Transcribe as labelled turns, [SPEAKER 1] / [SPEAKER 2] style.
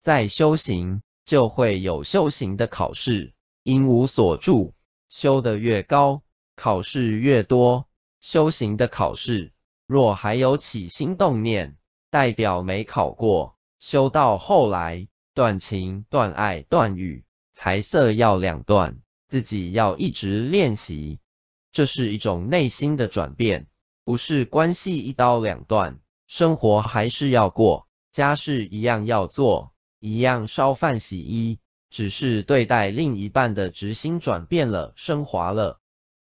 [SPEAKER 1] 在修行就会有修行的考试，因无所住，修得越高，考试越多。修行的考试若还有起心动念，代表没考过。修到后来，断情、断爱、断语，财色要两断，自己要一直练习。这是一种内心的转变，不是关系一刀两断，生活还是要过，家事一样要做，一样烧饭洗衣，只是对待另一半的执心转变了，升华了。